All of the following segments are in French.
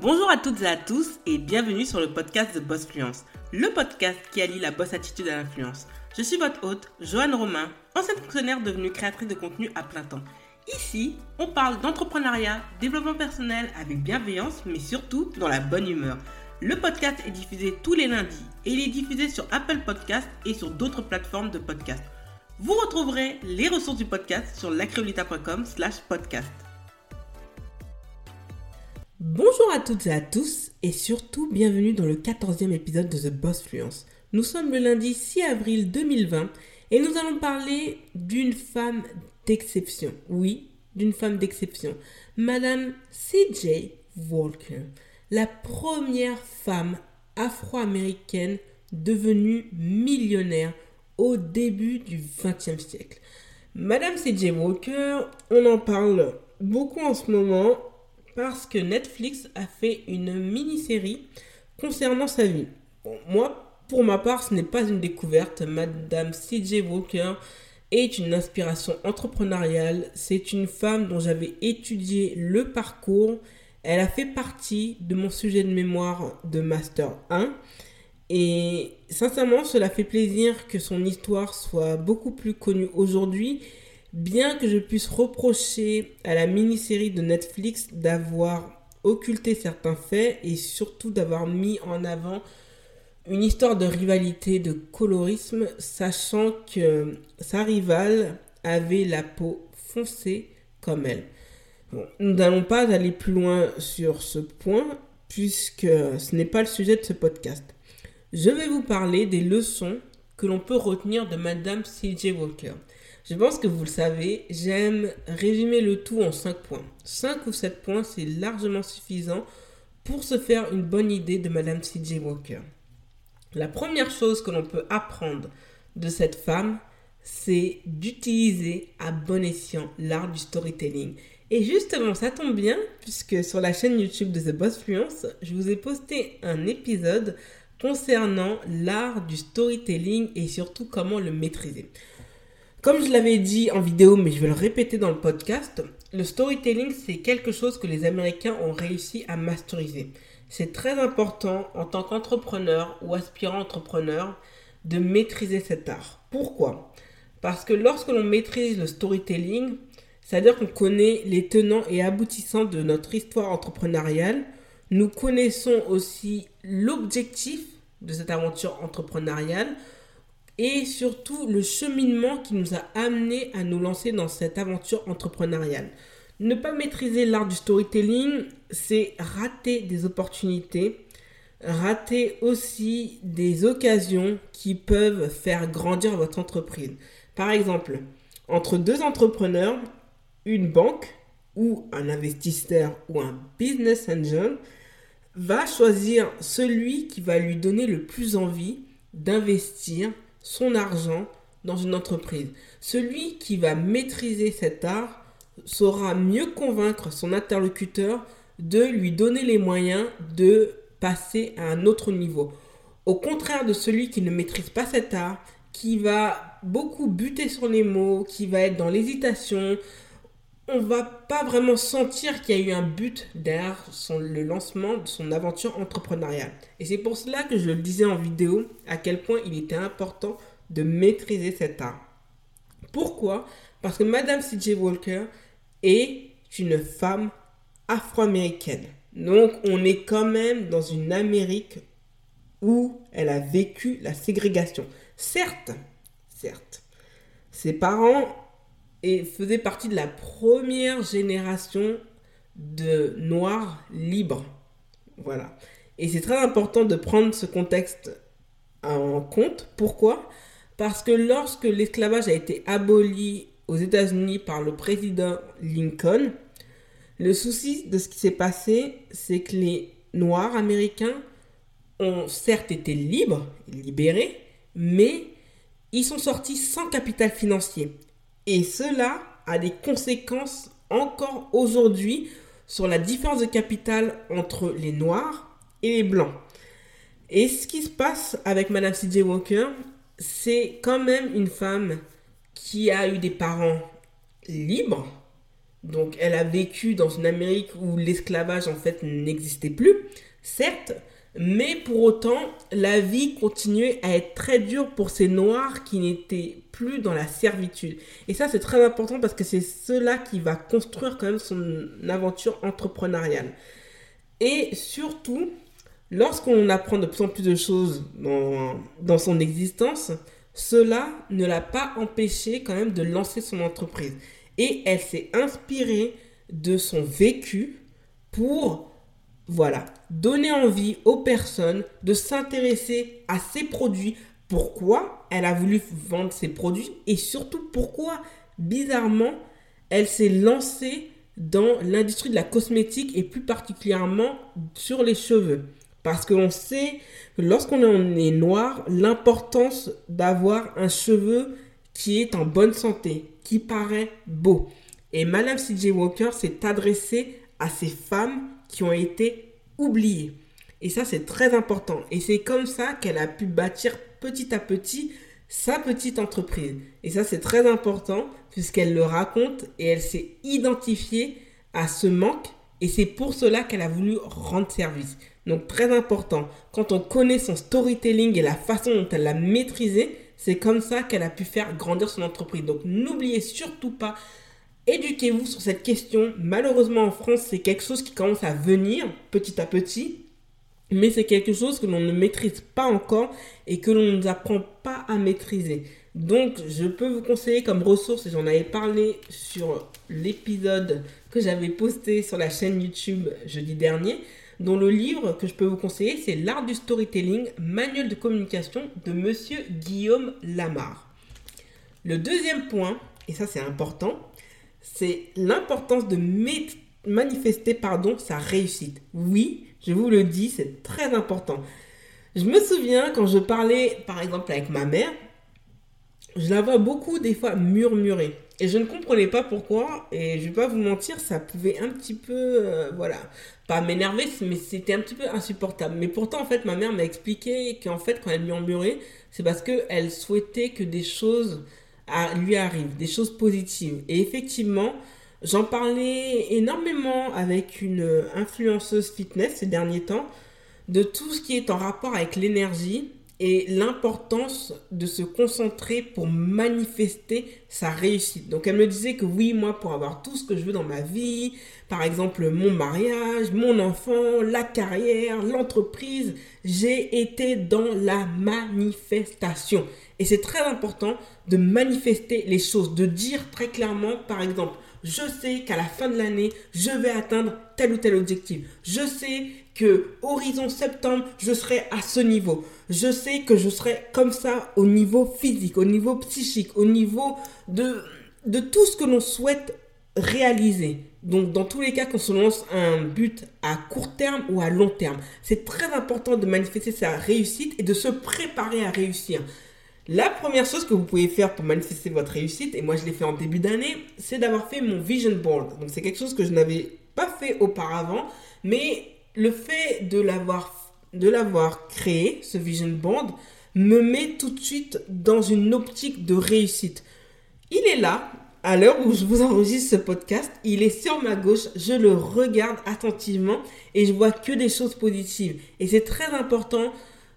Bonjour à toutes et à tous et bienvenue sur le podcast de Boss Fluence, le podcast qui allie la boss attitude à l'influence. Je suis votre hôte, Joanne Romain, ancienne fonctionnaire devenue créatrice de contenu à plein temps. Ici, on parle d'entrepreneuriat, développement personnel avec bienveillance, mais surtout dans la bonne humeur. Le podcast est diffusé tous les lundis et il est diffusé sur Apple Podcast et sur d'autres plateformes de podcast. Vous retrouverez les ressources du podcast sur lacreolita.com slash podcast. Bonjour à toutes et à tous et surtout bienvenue dans le 14e épisode de The Boss Fluence. Nous sommes le lundi 6 avril 2020 et nous allons parler d'une femme d'exception. Oui, d'une femme d'exception. Madame CJ Walker la première femme afro-américaine devenue millionnaire au début du XXe siècle. Madame C.J. Walker, on en parle beaucoup en ce moment parce que Netflix a fait une mini-série concernant sa vie. moi, pour ma part, ce n'est pas une découverte. Madame C.J. Walker est une inspiration entrepreneuriale. C'est une femme dont j'avais étudié le parcours elle a fait partie de mon sujet de mémoire de Master 1. Et sincèrement, cela fait plaisir que son histoire soit beaucoup plus connue aujourd'hui, bien que je puisse reprocher à la mini-série de Netflix d'avoir occulté certains faits et surtout d'avoir mis en avant une histoire de rivalité, de colorisme, sachant que sa rivale avait la peau foncée comme elle nous n'allons pas aller plus loin sur ce point puisque ce n'est pas le sujet de ce podcast. Je vais vous parler des leçons que l'on peut retenir de Madame C.J. Walker. Je pense que vous le savez, j'aime résumer le tout en 5 points. 5 ou 7 points, c'est largement suffisant pour se faire une bonne idée de Madame C.J. Walker. La première chose que l'on peut apprendre de cette femme, c'est d'utiliser à bon escient l'art du storytelling. Et justement, ça tombe bien, puisque sur la chaîne YouTube de The Boss Fluence, je vous ai posté un épisode concernant l'art du storytelling et surtout comment le maîtriser. Comme je l'avais dit en vidéo, mais je vais le répéter dans le podcast, le storytelling, c'est quelque chose que les Américains ont réussi à masteriser. C'est très important en tant qu'entrepreneur ou aspirant entrepreneur de maîtriser cet art. Pourquoi? Parce que lorsque l'on maîtrise le storytelling, c'est-à-dire qu'on connaît les tenants et aboutissants de notre histoire entrepreneuriale. Nous connaissons aussi l'objectif de cette aventure entrepreneuriale et surtout le cheminement qui nous a amené à nous lancer dans cette aventure entrepreneuriale. Ne pas maîtriser l'art du storytelling, c'est rater des opportunités, rater aussi des occasions qui peuvent faire grandir votre entreprise. Par exemple, entre deux entrepreneurs, une banque ou un investisseur ou un business angel va choisir celui qui va lui donner le plus envie d'investir son argent dans une entreprise. Celui qui va maîtriser cet art saura mieux convaincre son interlocuteur de lui donner les moyens de passer à un autre niveau. Au contraire de celui qui ne maîtrise pas cet art, qui va beaucoup buter sur les mots, qui va être dans l'hésitation, on va pas vraiment sentir qu'il y a eu un but derrière le lancement de son aventure entrepreneuriale. Et c'est pour cela que je le disais en vidéo, à quel point il était important de maîtriser cet art. Pourquoi? Parce que Madame C.J. Walker est une femme afro-américaine. Donc on est quand même dans une Amérique où elle a vécu la ségrégation. Certes, certes, ses parents et faisait partie de la première génération de noirs libres. Voilà. Et c'est très important de prendre ce contexte en compte. Pourquoi? Parce que lorsque l'esclavage a été aboli aux États-Unis par le président Lincoln, le souci de ce qui s'est passé, c'est que les Noirs américains ont certes été libres, libérés, mais ils sont sortis sans capital financier. Et cela a des conséquences encore aujourd'hui sur la différence de capital entre les noirs et les blancs. Et ce qui se passe avec Madame C.J. Walker, c'est quand même une femme qui a eu des parents libres, Donc elle a vécu dans une Amérique où l'esclavage en fait n'existait plus, certes, mais pour autant, la vie continuait à être très dure pour ces Noirs qui n'étaient plus dans la servitude. Et ça, c'est très important parce que c'est cela qui va construire quand même son aventure entrepreneuriale. Et surtout, lorsqu'on apprend de plus en plus de choses dans, dans son existence, cela ne l'a pas empêché quand même de lancer son entreprise. Et elle s'est inspirée de son vécu pour voilà, donner envie aux personnes de s'intéresser à ses produits. Pourquoi elle a voulu vendre ses produits et surtout pourquoi, bizarrement, elle s'est lancée dans l'industrie de la cosmétique et plus particulièrement sur les cheveux. Parce qu'on sait que lorsqu'on est noir, l'importance d'avoir un cheveu qui est en bonne santé, qui paraît beau. Et Madame C.J. Walker s'est adressée à ces femmes qui ont été oubliées. Et ça, c'est très important. Et c'est comme ça qu'elle a pu bâtir petit à petit sa petite entreprise. Et ça, c'est très important puisqu'elle le raconte et elle s'est identifiée à ce manque. Et c'est pour cela qu'elle a voulu rendre service. Donc très important, quand on connaît son storytelling et la façon dont elle l'a maîtrisé, c'est comme ça qu'elle a pu faire grandir son entreprise. Donc n'oubliez surtout pas Éduquez-vous sur cette question. Malheureusement, en France, c'est quelque chose qui commence à venir petit à petit. Mais c'est quelque chose que l'on ne maîtrise pas encore et que l'on ne nous apprend pas à maîtriser. Donc, je peux vous conseiller comme ressource, et j'en avais parlé sur l'épisode que j'avais posté sur la chaîne YouTube jeudi dernier, dont le livre que je peux vous conseiller, c'est L'art du storytelling, manuel de communication de monsieur Guillaume Lamar. Le deuxième point, et ça c'est important, c'est l'importance de manifester pardon, sa réussite. Oui, je vous le dis, c'est très important. Je me souviens quand je parlais, par exemple, avec ma mère, je la vois beaucoup des fois murmurer. Et je ne comprenais pas pourquoi. Et je vais pas vous mentir, ça pouvait un petit peu, euh, voilà, pas m'énerver, mais c'était un petit peu insupportable. Mais pourtant, en fait, ma mère m'a expliqué qu'en fait, quand elle murmurait, c'est parce qu'elle souhaitait que des choses lui arrive, des choses positives. Et effectivement, j'en parlais énormément avec une influenceuse fitness ces derniers temps, de tout ce qui est en rapport avec l'énergie et l'importance de se concentrer pour manifester sa réussite. Donc elle me disait que oui, moi, pour avoir tout ce que je veux dans ma vie, par exemple mon mariage, mon enfant, la carrière, l'entreprise, j'ai été dans la manifestation. Et c'est très important de manifester les choses, de dire très clairement, par exemple, je sais qu'à la fin de l'année, je vais atteindre tel ou tel objectif. Je sais que horizon septembre, je serai à ce niveau. Je sais que je serai comme ça au niveau physique, au niveau psychique, au niveau de, de tout ce que l'on souhaite réaliser. Donc, dans tous les cas, qu'on se lance un but à court terme ou à long terme, c'est très important de manifester sa réussite et de se préparer à réussir. La première chose que vous pouvez faire pour manifester votre réussite, et moi je l'ai fait en début d'année, c'est d'avoir fait mon vision board. Donc c'est quelque chose que je n'avais pas fait auparavant, mais le fait de l'avoir de créé, ce vision board, me met tout de suite dans une optique de réussite. Il est là, à l'heure où je vous enregistre ce podcast, il est sur ma gauche, je le regarde attentivement et je vois que des choses positives. Et c'est très important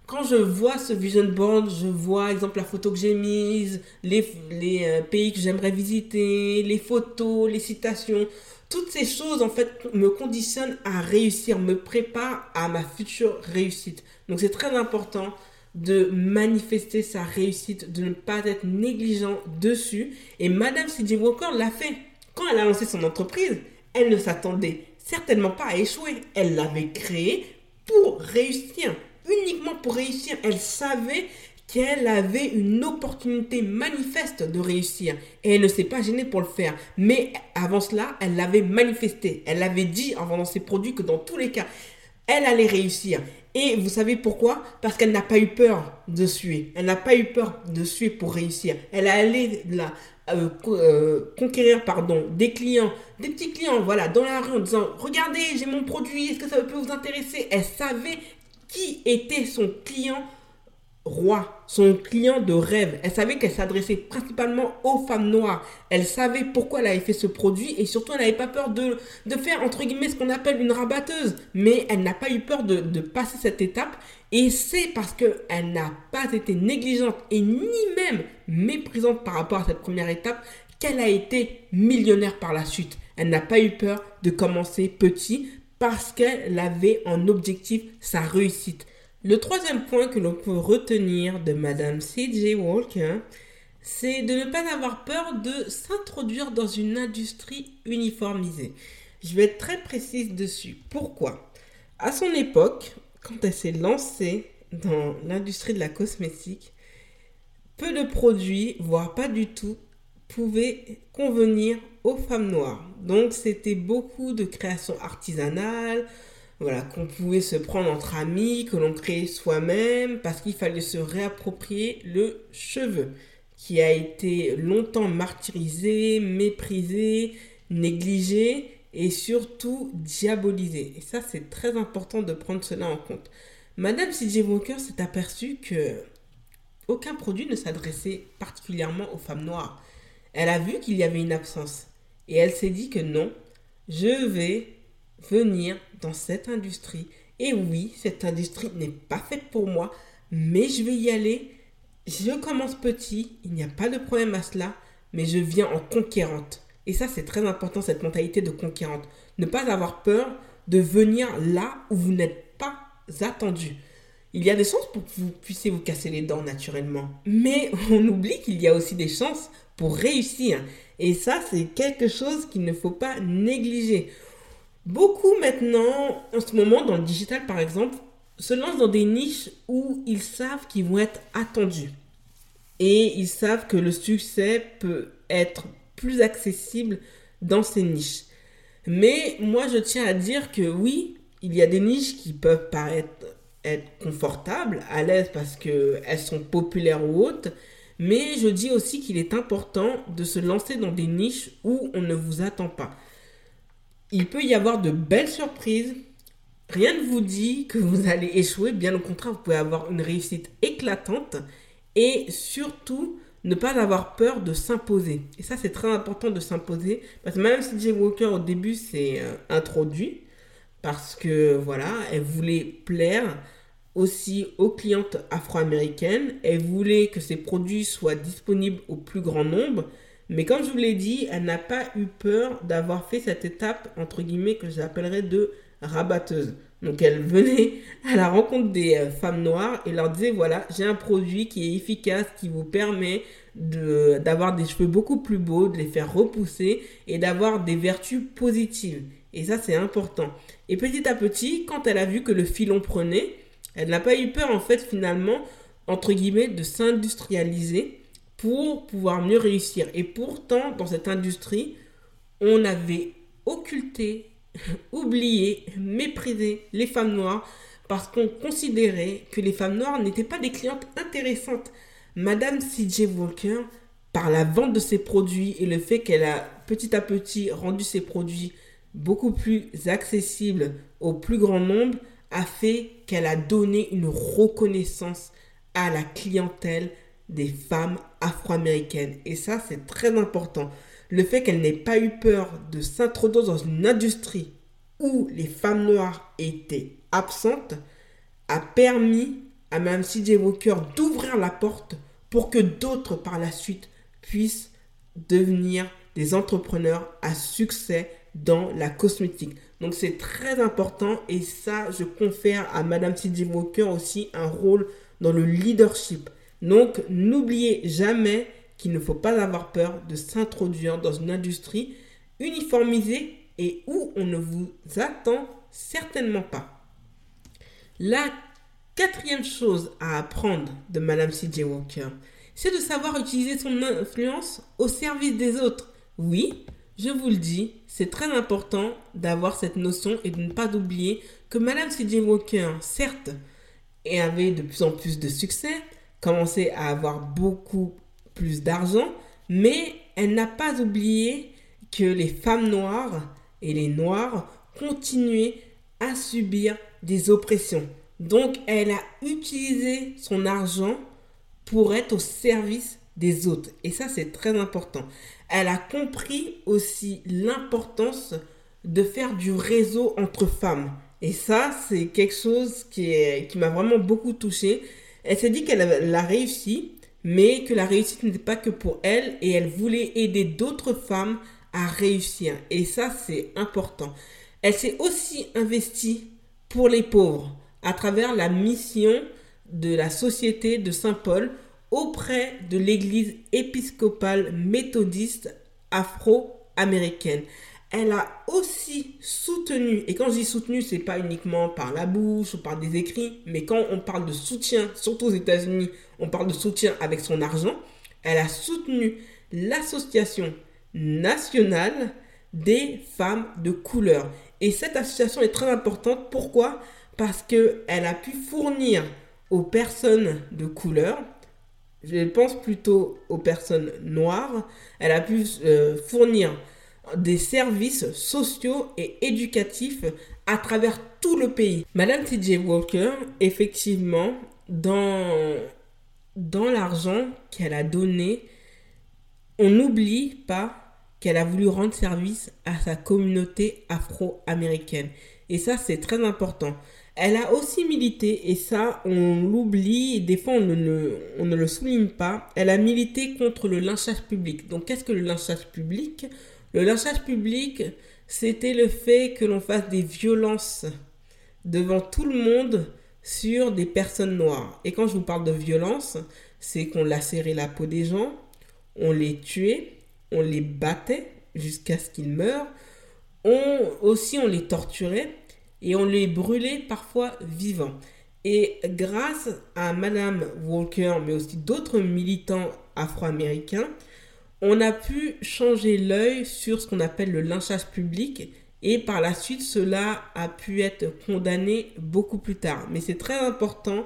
quand je vois ce vision board, je vois, exemple, la photo que j'ai mise, les, les euh, pays que j'aimerais visiter, les photos, les citations. Toutes ces choses, en fait, me conditionnent à réussir, me préparent à ma future réussite. Donc, c'est très important de manifester sa réussite, de ne pas être négligent dessus. Et Madame C.J. Walker l'a fait. Quand elle a lancé son entreprise, elle ne s'attendait certainement pas à échouer. Elle l'avait créée pour réussir uniquement pour réussir. Elle savait qu'elle avait une opportunité manifeste de réussir et elle ne s'est pas gênée pour le faire. Mais avant cela, elle l'avait manifesté. Elle avait dit en vendant ses produits que dans tous les cas, elle allait réussir. Et vous savez pourquoi? Parce qu'elle n'a pas eu peur de suer. Elle n'a pas eu peur de suer pour réussir. Elle allait là, euh, euh, conquérir pardon, des clients, des petits clients, voilà, dans la rue en disant Regardez, j'ai mon produit, est-ce que ça peut vous intéresser Elle savait qui était son client roi, son client de rêve. Elle savait qu'elle s'adressait principalement aux femmes noires. Elle savait pourquoi elle avait fait ce produit et surtout elle n'avait pas peur de, de faire entre guillemets ce qu'on appelle une rabatteuse. Mais elle n'a pas eu peur de, de passer cette étape et c'est parce qu'elle n'a pas été négligente et ni même méprisante par rapport à cette première étape qu'elle a été millionnaire par la suite. Elle n'a pas eu peur de commencer petit parce qu'elle avait en objectif sa réussite. Le troisième point que l'on peut retenir de Madame C.J. Walker, c'est de ne pas avoir peur de s'introduire dans une industrie uniformisée. Je vais être très précise dessus. Pourquoi? À son époque, quand elle s'est lancée dans l'industrie de la cosmétique, peu de produits, voire pas du tout, pouvaient convenir aux femmes noires. Donc c'était beaucoup de créations artisanales, voilà, qu'on pouvait se prendre entre amis, que l'on créait soi-même, parce qu'il fallait se réapproprier le cheveu, qui a été longtemps martyrisé, méprisé, négligé et surtout diabolisé. Et ça, c'est très important de prendre cela en compte. Madame C.J. Walker s'est aperçue que aucun produit ne s'adressait particulièrement aux femmes noires. Elle a vu qu'il y avait une absence et elle s'est dit que non, je vais venir dans cette industrie. Et oui, cette industrie n'est pas faite pour moi, mais je vais y aller. Je commence petit, il n'y a pas de problème à cela, mais je viens en conquérante. Et ça, c'est très important, cette mentalité de conquérante. Ne pas avoir peur de venir là où vous n'êtes pas attendu. Il y a des chances pour que vous puissiez vous casser les dents naturellement. Mais on oublie qu'il y a aussi des chances pour réussir. Et ça, c'est quelque chose qu'il ne faut pas négliger. Beaucoup maintenant, en ce moment, dans le digital par exemple, se lancent dans des niches où ils savent qu'ils vont être attendus. Et ils savent que le succès peut être plus accessible dans ces niches. Mais moi, je tiens à dire que oui, il y a des niches qui peuvent paraître être confortables, à l'aise parce qu'elles sont populaires ou autres. Mais je dis aussi qu'il est important de se lancer dans des niches où on ne vous attend pas il peut y avoir de belles surprises. Rien ne vous dit que vous allez échouer, bien au contraire, vous pouvez avoir une réussite éclatante et surtout ne pas avoir peur de s'imposer. Et ça, c'est très important de s'imposer parce que même si Jay Walker au début s'est euh, introduit parce que voilà, elle voulait plaire aussi aux clientes afro-américaines, elle voulait que ses produits soient disponibles au plus grand nombre. Mais comme je vous l'ai dit, elle n'a pas eu peur d'avoir fait cette étape, entre guillemets, que j'appellerais de rabatteuse. Donc elle venait à la rencontre des euh, femmes noires et leur disait, voilà, j'ai un produit qui est efficace, qui vous permet d'avoir des cheveux beaucoup plus beaux, de les faire repousser et d'avoir des vertus positives. Et ça, c'est important. Et petit à petit, quand elle a vu que le filon prenait, elle n'a pas eu peur, en fait, finalement, entre guillemets, de s'industrialiser pour pouvoir mieux réussir. Et pourtant, dans cette industrie, on avait occulté, oublié, méprisé les femmes noires parce qu'on considérait que les femmes noires n'étaient pas des clientes intéressantes. Madame CJ Walker, par la vente de ses produits et le fait qu'elle a petit à petit rendu ses produits beaucoup plus accessibles au plus grand nombre, a fait qu'elle a donné une reconnaissance à la clientèle des femmes afro-américaines. Et ça, c'est très important. Le fait qu'elle n'ait pas eu peur de s'introduire dans une industrie où les femmes noires étaient absentes a permis à Mme C.J. Walker d'ouvrir la porte pour que d'autres par la suite puissent devenir des entrepreneurs à succès dans la cosmétique. Donc c'est très important et ça, je confère à Mme C.J. Walker aussi un rôle dans le leadership. Donc, n'oubliez jamais qu'il ne faut pas avoir peur de s'introduire dans une industrie uniformisée et où on ne vous attend certainement pas. La quatrième chose à apprendre de Madame C.J. Walker, c'est de savoir utiliser son influence au service des autres. Oui, je vous le dis, c'est très important d'avoir cette notion et de ne pas oublier que Madame C.J. Walker, certes, avait de plus en plus de succès, commençait à avoir beaucoup plus d'argent, mais elle n'a pas oublié que les femmes noires et les noirs continuaient à subir des oppressions. Donc, elle a utilisé son argent pour être au service des autres. Et ça, c'est très important. Elle a compris aussi l'importance de faire du réseau entre femmes. Et ça, c'est quelque chose qui, qui m'a vraiment beaucoup touchée. Elle s'est dit qu'elle a réussi, mais que la réussite n'était pas que pour elle et elle voulait aider d'autres femmes à réussir. Et ça, c'est important. Elle s'est aussi investie pour les pauvres à travers la mission de la Société de Saint-Paul auprès de l'Église épiscopale méthodiste afro-américaine. Elle a aussi soutenu, et quand je dis soutenu, c'est pas uniquement par la bouche ou par des écrits, mais quand on parle de soutien, surtout aux États-Unis, on parle de soutien avec son argent. Elle a soutenu l'association nationale des femmes de couleur. Et cette association est très importante. Pourquoi? Parce qu'elle a pu fournir aux personnes de couleur, je pense plutôt aux personnes noires, elle a pu euh, fournir des services sociaux et éducatifs à travers tout le pays. Madame T.J. Walker, effectivement, dans, dans l'argent qu'elle a donné, on n'oublie pas qu'elle a voulu rendre service à sa communauté afro-américaine. Et ça, c'est très important. Elle a aussi milité, et ça, on l'oublie, des fois, on ne, on ne, le souligne pas. Elle a milité contre le lynchage public. Donc, qu'est-ce que le lynchage public? Le lynchage public, c'était le fait que l'on fasse des violences devant tout le monde sur des personnes noires. Et quand je vous parle de violence, c'est qu'on lacérait la peau des gens, on les tuait, on les battait jusqu'à ce qu'ils meurent. On, aussi, on les torturait et on les brûlait parfois vivants. Et grâce à Madame Walker, mais aussi d'autres militants afro-américains, on a pu changer l'œil sur ce qu'on appelle le lynchage public et par la suite cela a pu être condamné beaucoup plus tard. Mais c'est très important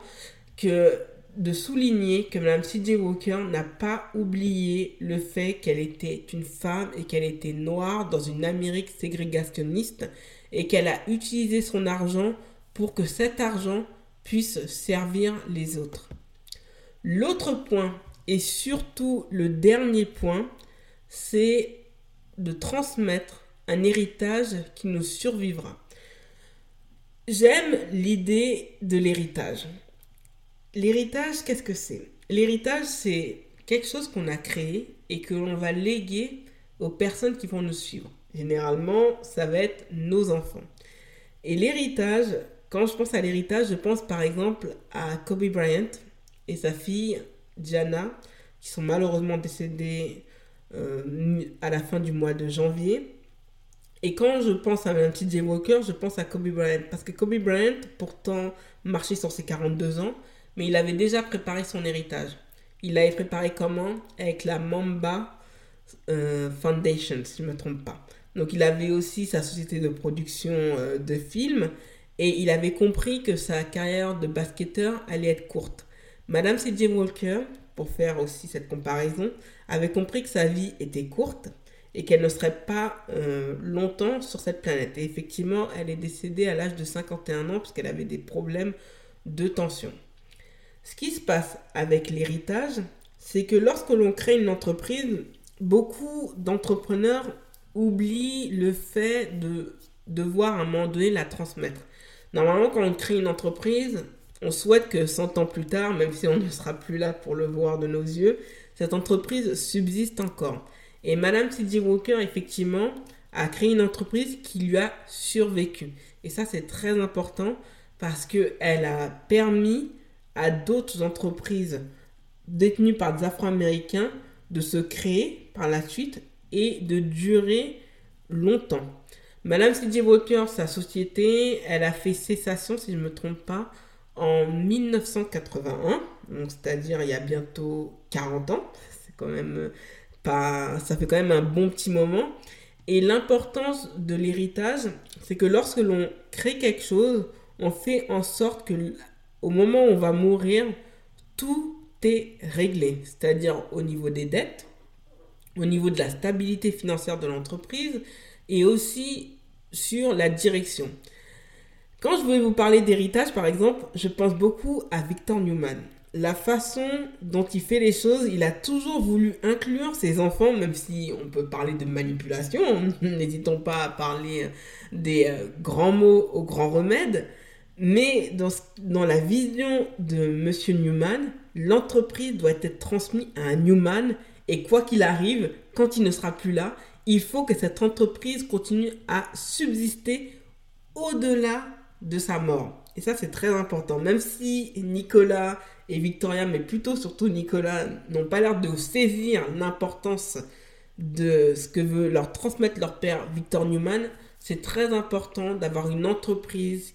de souligner que Mme C.J. Walker n'a pas oublié le fait qu'elle était une femme et qu'elle était noire dans une Amérique ségrégationniste et qu'elle a utilisé son argent pour que cet argent puisse servir les autres. L'autre point, et surtout le dernier point, c'est de transmettre un héritage qui nous survivra. J'aime l'idée de l'héritage. L'héritage, qu'est-ce que c'est? L'héritage, c'est quelque chose qu'on a créé et que l'on va léguer aux personnes qui vont nous suivre. Généralement, ça va être nos enfants. Et l'héritage, quand je pense à l'héritage, je pense par exemple à Kobe Bryant et sa fille Diana, qui sont malheureusement décédés euh, à la fin du mois de janvier. Et quand je pense à un Jay Walker, je pense à Kobe Bryant. Parce que Kobe Bryant, pourtant, marchait sur ses 42 ans, mais il avait déjà préparé son héritage. Il l'avait préparé comment? Avec la Mamba euh, Foundation, si je ne me trompe pas. Donc il avait aussi sa société de production euh, de films et il avait compris que sa carrière de basketteur allait être courte. Madame C.J. Walker, pour faire aussi cette comparaison, avait compris que sa vie était courte et qu'elle ne serait pas euh, longtemps sur cette planète. Et effectivement, elle est décédée à l'âge de 51 ans parce qu'elle avait des problèmes de tension. Ce qui se passe avec l'héritage, c'est que lorsque l'on crée une entreprise, beaucoup d'entrepreneurs oublient le fait de devoir à un moment donné la transmettre. Normalement, quand on crée une entreprise, on souhaite que 100 ans plus tard, même si on ne sera plus là pour le voir de nos yeux, cette entreprise subsiste encore. Et Madame C.J. Walker, effectivement, a créé une entreprise qui lui a survécu. Et ça, c'est très important parce qu'elle a permis à d'autres entreprises détenues par des Afro-Américains de se créer par la suite et de durer longtemps. Madame C.J. Walker, sa société, elle a fait cessation, si je ne me trompe pas, en 1981, c'est-à-dire il y a bientôt 40 ans. C'est quand même pas, ça fait quand même un bon petit moment. Et l'importance de l'héritage, c'est que lorsque l'on crée quelque chose, on fait en sorte que au moment où on va mourir, tout est réglé, c'est-à-dire au niveau des dettes, au niveau de la stabilité financière de l'entreprise et aussi sur la direction. Quand je voulais vous parler d'héritage, par exemple, je pense beaucoup à Victor Newman. La façon dont il fait les choses, il a toujours voulu inclure ses enfants, même si on peut parler de manipulation, n'hésitons pas à parler des euh, grands mots aux grands remèdes. Mais dans, la vision de Monsieur Newman, l'entreprise doit être transmise à un Newman et quoi qu'il arrive, quand il ne sera plus là, il faut que cette entreprise continue à subsister au-delà de sa mort. Et ça, c'est très important. Même si Nicolas et Victoria, mais plutôt surtout Nicolas, n'ont pas l'air de saisir l'importance de ce que veut leur transmettre leur père Victor Newman, c'est très important d'avoir une entreprise,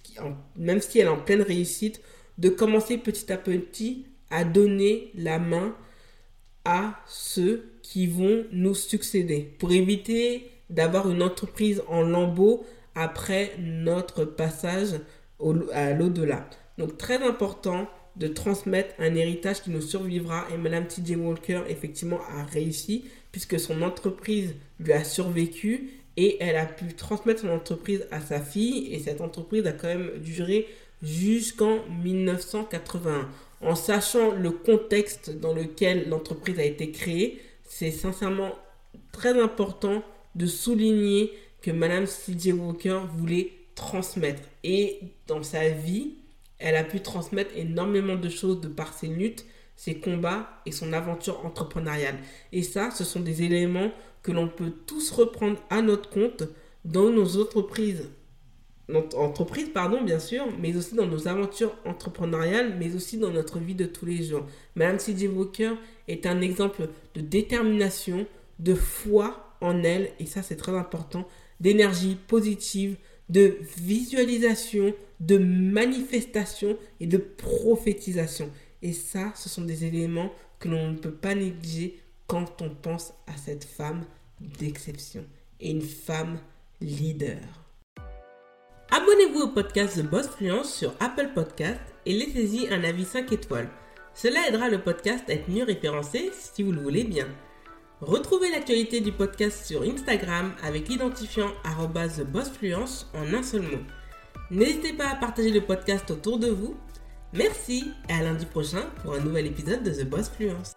même si elle est en pleine réussite, de commencer petit à petit à donner la main à ceux qui vont nous succéder pour éviter d'avoir une entreprise en lambeaux après notre passage à l'au-delà. Donc très important de transmettre un héritage qui nous survivra et Madame T.J. Walker effectivement a réussi puisque son entreprise lui a survécu et elle a pu transmettre son entreprise à sa fille et cette entreprise a quand même duré jusqu'en 1981 en sachant le contexte dans lequel l'entreprise a été créée, c'est sincèrement très important de souligner que Madame C.J. Walker voulait transmettre. Et dans sa vie, elle a pu transmettre énormément de choses de par ses luttes, ses combats et son aventure entrepreneuriale. Et ça, ce sont des éléments que l'on peut tous reprendre à notre compte dans nos entreprises notre entreprise, pardon, bien sûr, mais aussi dans nos aventures entrepreneuriales, mais aussi dans notre vie de tous les jours. Madame C.J. Walker est un exemple de détermination, de foi en elle, et ça c'est très important, d'énergie positive, de visualisation, de manifestation et de prophétisation. Et ça, ce sont des éléments que l'on ne peut pas négliger quand on pense à cette femme d'exception et une femme leader. Abonnez-vous au podcast The Boss Fluence sur Apple Podcast et laissez-y un avis 5 étoiles. Cela aidera le podcast à être mieux référencé si vous le voulez bien. Retrouvez l'actualité du podcast sur Instagram avec l'identifiant TheBossFluence en un seul mot. N'hésitez pas à partager le podcast autour de vous. Merci et à lundi prochain pour un nouvel épisode de The Boss Fluence.